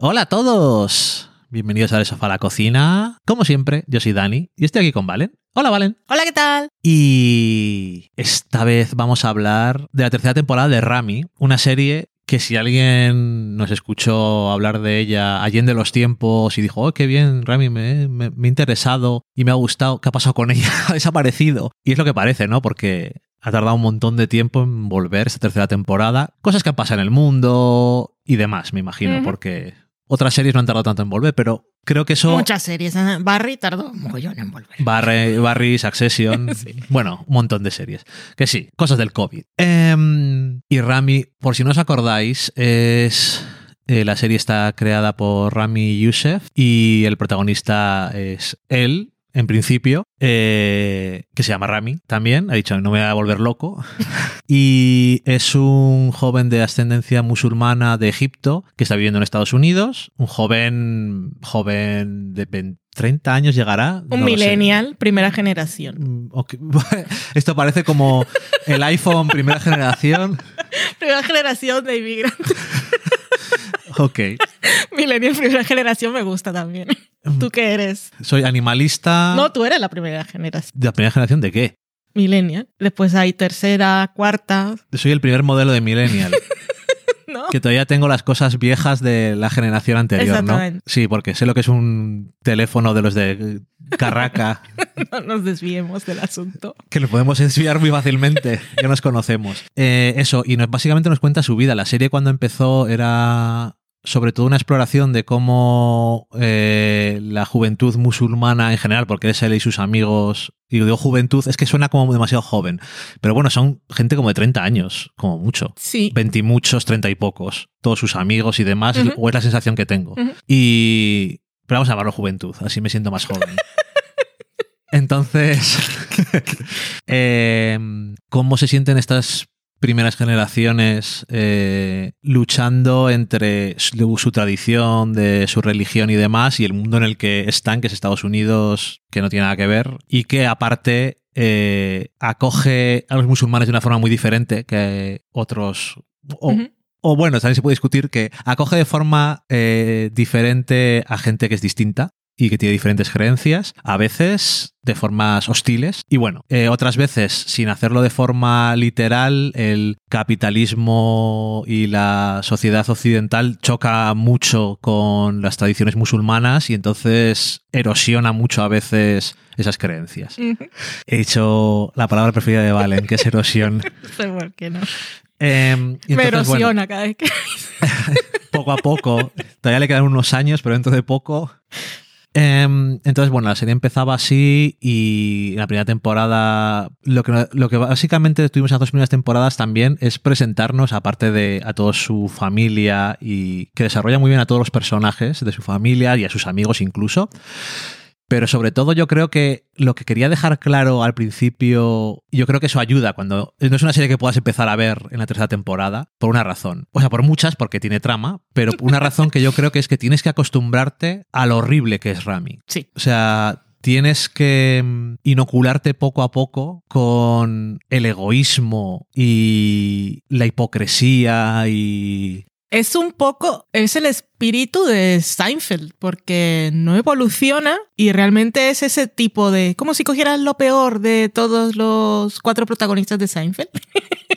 Hola a todos. Bienvenidos a El Sofá a la Cocina. Como siempre, yo soy Dani y estoy aquí con Valen. Hola, Valen. Hola, ¿qué tal? Y esta vez vamos a hablar de la tercera temporada de Rami, una serie que si alguien nos escuchó hablar de ella allende los tiempos y dijo, oh, qué bien, Rami, me, me, me ha interesado y me ha gustado, ¿qué ha pasado con ella? ha desaparecido. Y es lo que parece, ¿no? Porque ha tardado un montón de tiempo en volver esta tercera temporada. Cosas que han pasado en el mundo y demás, me imagino, porque otras series no han tardado tanto en volver, pero creo que eso... Muchas series. ¿eh? Barry tardó un mogollón en volver. Barry, Barry, Succession, bueno, un montón de series. Que sí, cosas del COVID. Em, y Rami, por si no os acordáis, es... eh, la serie está creada por Rami Youssef y el protagonista es él, en principio, eh, que se llama Rami también. Ha dicho, no me voy a volver loco. y es un joven de ascendencia musulmana de Egipto que está viviendo en Estados Unidos. Un joven, joven de 20 30 años llegará. Un no millennial, primera generación. Mm. Esto parece como el iPhone primera generación. Primera generación de inmigrantes. Ok. millennial, primera generación me gusta también. ¿Tú qué eres? Soy animalista. No, tú eres la primera generación. ¿De la primera generación de qué? Millennial. Después hay tercera, cuarta. Soy el primer modelo de millennial. ¿No? que todavía tengo las cosas viejas de la generación anterior, ¿no? Sí, porque sé lo que es un teléfono de los de Carraca, No nos desviemos del asunto. que lo podemos desviar muy fácilmente, ya nos conocemos. Eh, eso, y nos, básicamente nos cuenta su vida. La serie cuando empezó era sobre todo una exploración de cómo eh, la juventud musulmana en general, porque es él y sus amigos, y digo juventud, es que suena como demasiado joven, pero bueno, son gente como de 30 años, como mucho. Sí. 20 y muchos, 30 y pocos, todos sus amigos y demás, o es la sensación que tengo. Y. Pero vamos a llamarlo juventud, así me siento más joven. Entonces, eh, ¿cómo se sienten estas primeras generaciones eh, luchando entre su, su tradición, de su religión y demás, y el mundo en el que están, que es Estados Unidos, que no tiene nada que ver, y que aparte eh, acoge a los musulmanes de una forma muy diferente que otros... o bueno, también se puede discutir que acoge de forma eh, diferente a gente que es distinta y que tiene diferentes creencias, a veces de formas hostiles y bueno, eh, otras veces sin hacerlo de forma literal, el capitalismo y la sociedad occidental choca mucho con las tradiciones musulmanas y entonces erosiona mucho a veces esas creencias. He dicho la palabra preferida de Valen, que es erosión. No sé por qué no. Em, Me entonces, bueno, erosiona cada vez que. poco a poco. Todavía le quedan unos años, pero dentro de poco. Em, entonces, bueno, la serie empezaba así y la primera temporada, lo que, básicamente tuvimos en las dos primeras temporadas también es presentarnos, aparte de a toda su familia y que desarrolla muy bien a todos los personajes de su familia y a sus amigos incluso. Pero sobre todo yo creo que lo que quería dejar claro al principio, yo creo que eso ayuda cuando no es una serie que puedas empezar a ver en la tercera temporada, por una razón. O sea, por muchas, porque tiene trama, pero por una razón que yo creo que es que tienes que acostumbrarte a lo horrible que es Rami. Sí. O sea, tienes que mm, inocularte poco a poco con el egoísmo y la hipocresía y... Es un poco, es el espíritu de Seinfeld, porque no evoluciona y realmente es ese tipo de, como si cogieras lo peor de todos los cuatro protagonistas de Seinfeld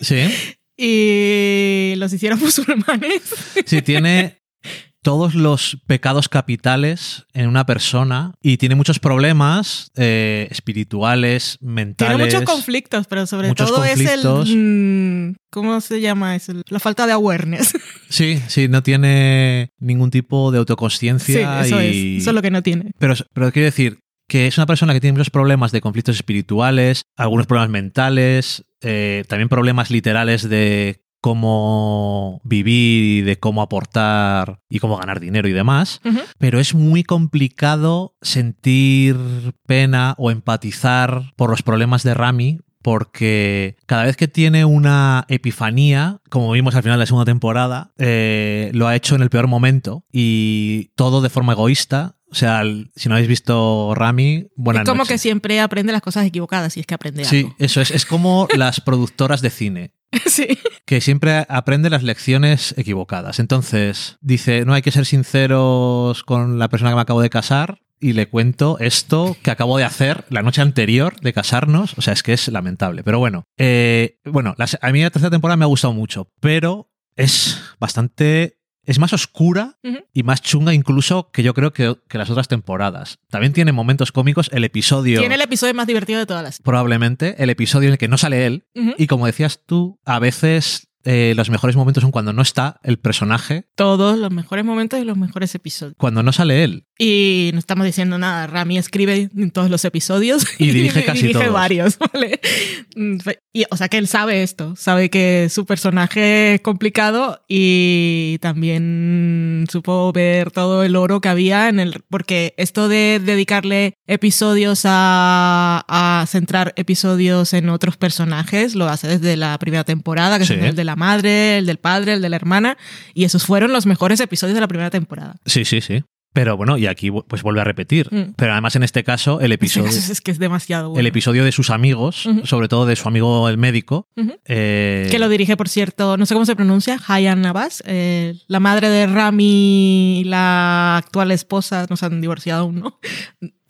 Sí, y los hicieron musulmanes. sí, tiene todos los pecados capitales en una persona y tiene muchos problemas eh, espirituales, mentales. Tiene muchos conflictos, pero sobre todo conflictos. es el, mm, ¿cómo se llama eso? La falta de awareness. Sí, sí, no tiene ningún tipo de Sí, autoconsciencia eso y... es, eso es lo que no tiene. Pero, pero quiero decir que es una persona que tiene muchos problemas de conflictos espirituales, algunos problemas mentales, eh, también problemas literales de cómo vivir y de cómo aportar y cómo ganar dinero y demás. Pero es muy complicado sentir pena o empatizar por los problemas de Rami porque cada vez que tiene una epifanía, como vimos al final de la segunda temporada, eh, lo ha hecho en el peor momento y todo de forma egoísta. O sea, si no habéis visto Rami, buenas es como noches. que siempre aprende las cosas equivocadas, si es que aprende Sí, algo. eso es. Es como las productoras de cine. Que siempre aprende las lecciones equivocadas. Entonces, dice, no hay que ser sinceros con la persona que me acabo de casar. Y le cuento esto que acabo de hacer la noche anterior de casarnos. O sea, es que es lamentable. Pero bueno, eh, bueno, a mí la tercera temporada me ha gustado mucho, pero es bastante. Es más oscura y más chunga incluso que yo creo que, que las otras temporadas. También tiene momentos cómicos. El episodio, Tiene el episodio más divertido de todas las. probablemente, el episodio en el que no sale él, y como decías tú, a veces eh, los mejores momentos son cuando no está el personaje, Todos los mejores momentos y los mejores episodios. cuando no sale él. Y no estamos diciendo nada. Rami escribe en todos los episodios. Y dirige casi dirige todos. varios, ¿vale? Y, o sea que él sabe esto. Sabe que su personaje es complicado y también supo ver todo el oro que había en el. Porque esto de dedicarle episodios a, a centrar episodios en otros personajes lo hace desde la primera temporada, que Sí. son el de la madre, el del padre, el de la hermana. Y esos fueron los mejores episodios de la primera temporada. Sí, sí, sí. Pero bueno, y aquí pues vuelve a repetir. Mm. Pero además en este caso, el episodio, Es que es demasiado bueno. el episodio de sus amigos, sobre todo de su amigo el médico, eh, Que lo dirige, por cierto, no sé cómo se pronuncia, Hayan Navas, eh, la madre de Rami y la actual esposa, no se han divorciado aún, ¿no?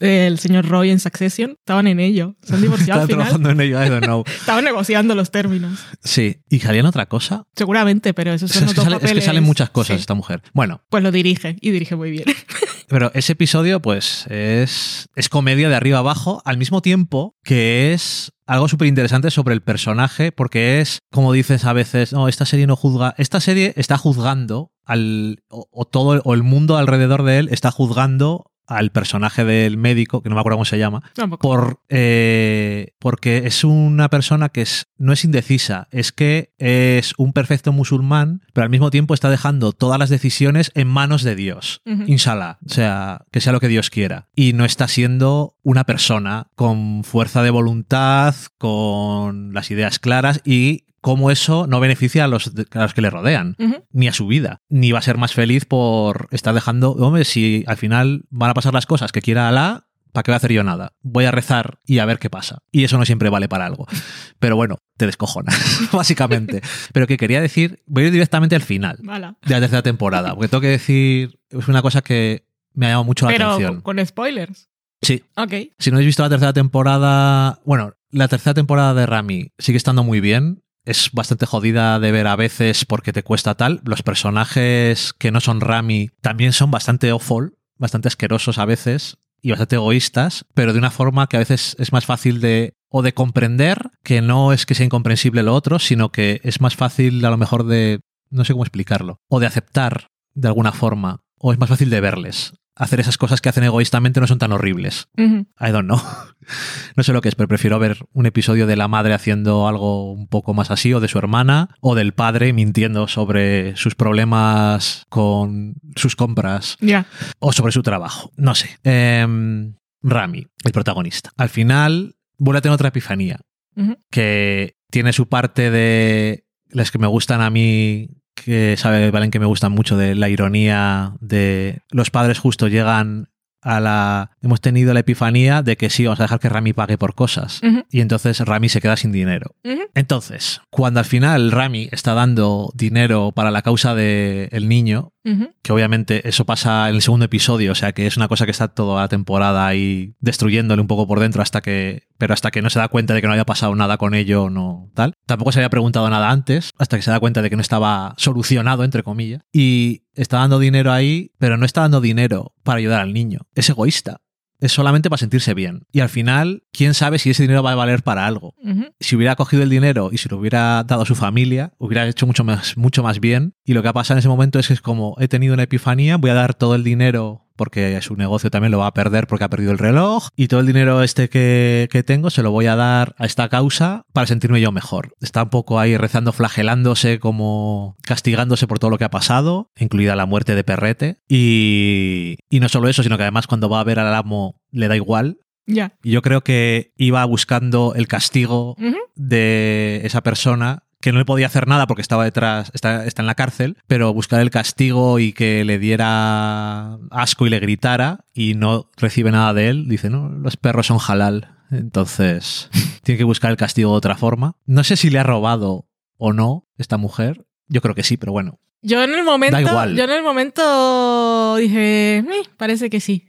El señor Roy en Succession, estaban en ello, se han divorciado estaba al final, trabajando en ello, I don't know. estaban negociando los términos. Sí, y salían otra cosa. Seguramente, pero esos O sea, son es, que sale- es que salen muchas cosas Sí. esta mujer. Bueno, Pues lo dirige, y dirige muy bien. Pero ese episodio, pues, es, es comedia de arriba abajo, al mismo tiempo que es algo súper interesante sobre el personaje, porque es, como dices a veces, no, esta serie no juzga. Esta serie está juzgando al. o, o todo o el mundo alrededor de él está juzgando al personaje del médico, que no me acuerdo cómo se llama, Tampoco. por, eh, porque es una persona que es, no es indecisa, es que es un perfecto musulmán, pero al mismo tiempo está dejando todas las decisiones en manos de Dios. Ujú. Inshallah, o sea, que sea lo que Dios quiera. Y no está siendo una persona con fuerza de voluntad, con las ideas claras y cómo eso no beneficia a los, a los que le rodean ni a su vida, ni va a ser más feliz por estar dejando, hombre, si al final van a pasar las cosas que quiera Alá, ¿para qué voy a hacer yo nada? Voy a rezar y a ver qué pasa. Y eso no siempre vale para algo. Pero bueno, te descojonas, básicamente. Pero que quería decir, voy a ir directamente al final Mala. de la tercera temporada, porque tengo que decir, es una cosa que me ha llamado mucho la Pero atención. con spoilers. Sí, Ok. si no habéis visto la tercera temporada, bueno, la tercera temporada de Rami sigue estando muy bien. Es bastante jodida de ver a veces porque te cuesta tal. Los personajes que no son Rami también son bastante awful, bastante asquerosos a veces y bastante egoístas, pero de una forma que a veces es más fácil de o de comprender, que no es que sea incomprensible lo otro, sino que es más fácil a lo mejor de no sé cómo explicarlo, o de aceptar de alguna forma, o es más fácil de verles. Hacer esas cosas que hacen egoístamente no son tan horribles. I don't know. No sé lo que es, pero prefiero ver un episodio de la madre haciendo algo un poco más así, o de su hermana, o del padre mintiendo sobre sus problemas con sus compras, Ya. o sobre su trabajo. No sé. Em, Rami, el protagonista. Al final, vuelve a tener otra epifanía, que tiene su parte de las que me gustan a mí, que sabe Valen que me gustan mucho, de la ironía de los padres justo llegan a la... Hemos tenido la epifanía de que sí, vamos a dejar que Rami pague por cosas. Y entonces Rami se queda sin dinero. Entonces, cuando al final Rami está dando dinero para la causa del niño, Que obviamente eso pasa en el segundo episodio, o sea que es una cosa que está toda la temporada ahí destruyéndole un poco por dentro hasta que, pero hasta que no se da cuenta de que no había pasado nada con ello, no tal. Tampoco se había preguntado nada antes, hasta que se da cuenta de que no estaba solucionado, entre comillas, y está dando dinero ahí, pero no está dando dinero para ayudar al niño. Es egoísta. Es solamente para sentirse bien. Y al final, quién sabe si ese dinero va a valer para algo si hubiera cogido el dinero y si lo hubiera dado a su familia, hubiera hecho mucho más, mucho más bien. Y lo que ha pasado en ese momento es que es como, he tenido una epifanía, voy a dar todo el dinero porque su negocio también lo va a perder porque ha perdido el reloj y todo el dinero este que, que tengo se lo voy a dar a esta causa para sentirme yo mejor. Está un poco ahí rezando, flagelándose, como castigándose por todo lo que ha pasado, incluida la muerte de Perrete. Y, y no solo eso, sino que además cuando va a ver al amo le da igual. Ya. Y yo creo que iba buscando el castigo de esa persona que no le podía hacer nada porque estaba detrás, está, está en la cárcel, pero buscar el castigo y que le diera asco y le gritara y no recibe nada de él, dice, no, los perros son halal. Entonces, tiene que buscar el castigo de otra forma. No sé si le ha robado o no esta mujer. Yo creo que sí, pero bueno. Yo en el momento, Da igual. yo en el momento dije, "Eh, parece que sí,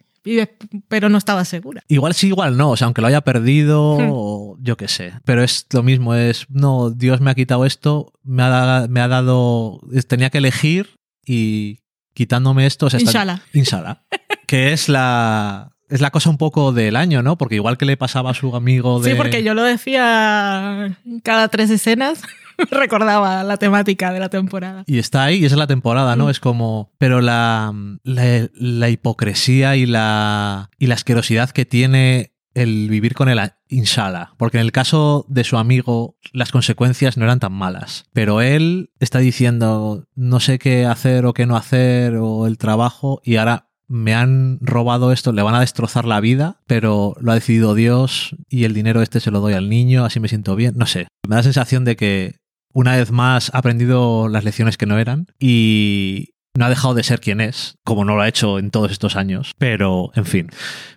pero no estaba segura. Igual sí, igual no. O sea, aunque lo haya perdido, Hmm. o yo qué sé. Pero es lo mismo, es, no, Dios me ha quitado esto, me ha, me ha dado, tenía que elegir y quitándome esto, o sea, está- Inshallah. Inshallah. que es la, es la cosa un poco del año, ¿no? Porque igual que le pasaba a su amigo de... Sí, porque yo lo decía cada tres escenas, recordaba la temática de la temporada. Y está ahí, y esa es la temporada, ¿no? Mm. Es como. Pero la, la, la hipocresía y la, y la asquerosidad que tiene el vivir con el a- inshallah. Porque en el caso de su amigo, las consecuencias no eran tan malas. Pero él está diciendo, no sé qué hacer o qué no hacer, o el trabajo, y ahora. Me han robado esto, le van a destrozar la vida, pero lo ha decidido Dios y el dinero este se lo doy al niño, así me siento bien. No sé. Me da la sensación de que una vez más ha aprendido las lecciones que no eran y no ha dejado de ser quien es, como no lo ha hecho en todos estos años. Pero, en fin,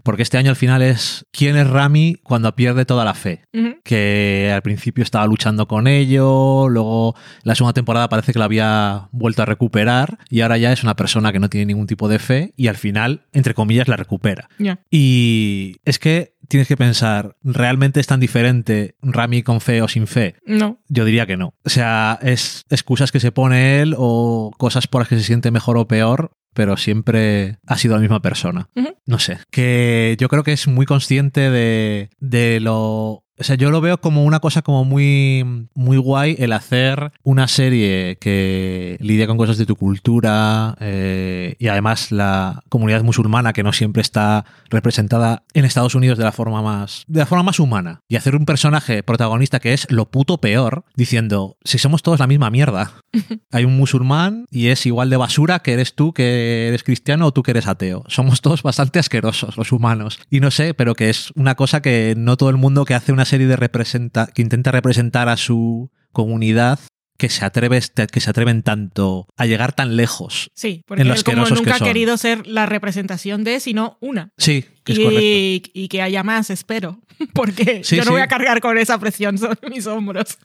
porque este año al final es quién es Rami cuando pierde toda la fe. Que al principio estaba luchando con ello, luego la segunda temporada parece que la había vuelto a recuperar y ahora ya es una persona que no tiene ningún tipo de fe y al final, entre comillas, la recupera. Y es que tienes que pensar, ¿realmente es tan diferente Rami con fe o sin fe? No. Yo diría que no. O sea, es excusas que se pone él o cosas por las que se siente mejor o peor, pero siempre ha sido la misma persona. No sé. Que yo creo que es muy consciente de, de lo. O sea, yo lo veo como una cosa como muy, muy guay el hacer una serie que lidia con cosas de tu cultura eh, y además la comunidad musulmana que no siempre está representada en Estados Unidos de la forma más de la forma más humana. Y hacer un personaje protagonista que es lo puto peor diciendo si somos todos la misma mierda hay un musulmán y es igual de basura que eres tú que eres cristiano o tú que eres ateo. Somos todos bastante asquerosos los humanos. Y no sé pero que es una cosa que no todo el mundo que hace una serie de representa que intenta representar a su comunidad que se atreve que se atreven tanto a llegar tan lejos Sí, porque En lo él como nunca ha querido ser la representación de, sino una. sí que es correcto Y, y que haya más, espero. Porque Sí, yo no sí. voy a cargar con esa presión sobre mis hombros.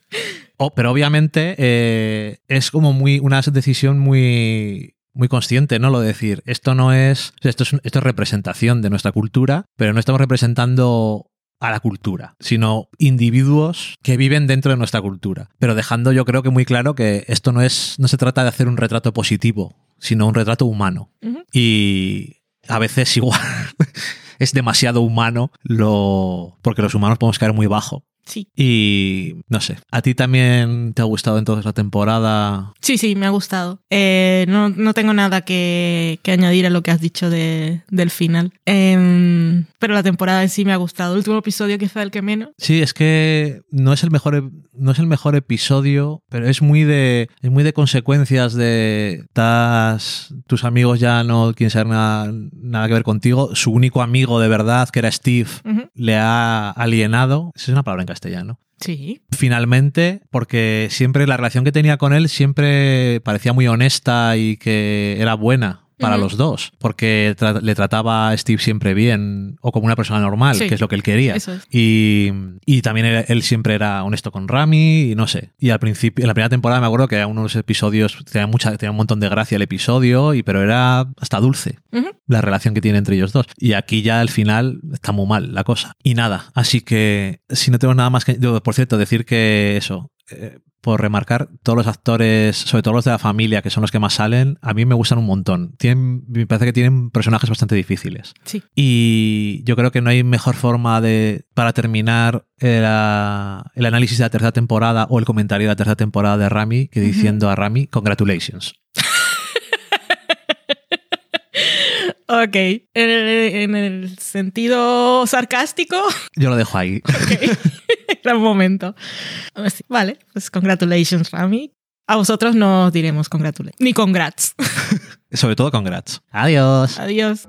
Oh, pero obviamente eh, es como muy una decisión muy muy consciente, ¿no? Lo de decir, esto no es, esto es, esto es representación de nuestra cultura, pero no estamos representando a la cultura, sino individuos que viven dentro de nuestra cultura. Pero dejando yo creo que muy claro que esto no es, no se trata de hacer un retrato positivo, sino un retrato humano. Y a veces igual es demasiado humano lo. porque los humanos podemos caer muy bajo. Sí. Y no sé, ¿a ti también te ha gustado entonces la temporada? Sí, sí, me ha gustado. Eh, no, no tengo nada que, que añadir a lo que has dicho de- del final. Pero la temporada en sí me ha gustado. El último episodio quizá el que menos. Sí, es que no es el mejor, no es el mejor episodio, pero es muy de, es muy de consecuencias de tus amigos ya no quieren saber nada, nada que ver contigo. Su único amigo de verdad, que era Steve, le ha alienado. Esa es una palabra en castellano. Sí. finalmente, porque siempre la relación que tenía con él siempre parecía muy honesta y que era buena para los dos, porque tra- le trataba a Steve siempre bien o como una persona normal, Sí. que es lo que él quería. Es. Y, y también él, él siempre era honesto con Rami y no sé. Y al principio, en la primera temporada me acuerdo que unos episodios tenía, mucha, tenía un montón de gracia el episodio, y, pero era hasta dulce la relación que tiene entre ellos dos. Y aquí ya al final está muy mal la cosa. Y nada, así que si no tenemos nada más que... yo, Por cierto, decir que eso... eh, por remarcar, todos los actores, sobre todo los de la familia, que son los que más salen, a mí me gustan un montón. Tienen, me parece que tienen personajes bastante difíciles. Sí. Y yo creo que no hay mejor forma de para terminar el, ah, el análisis de la tercera temporada o el comentario de la tercera temporada de Rami que diciendo a Rami, congratulations. Ok. En el, en el sentido sarcástico, Yo lo dejo ahí. era un momento. Vale, pues congratulations, Rami. A vosotros no os diremos congratulations. Ni congrats. Sobre todo congrats. Adiós. Adiós.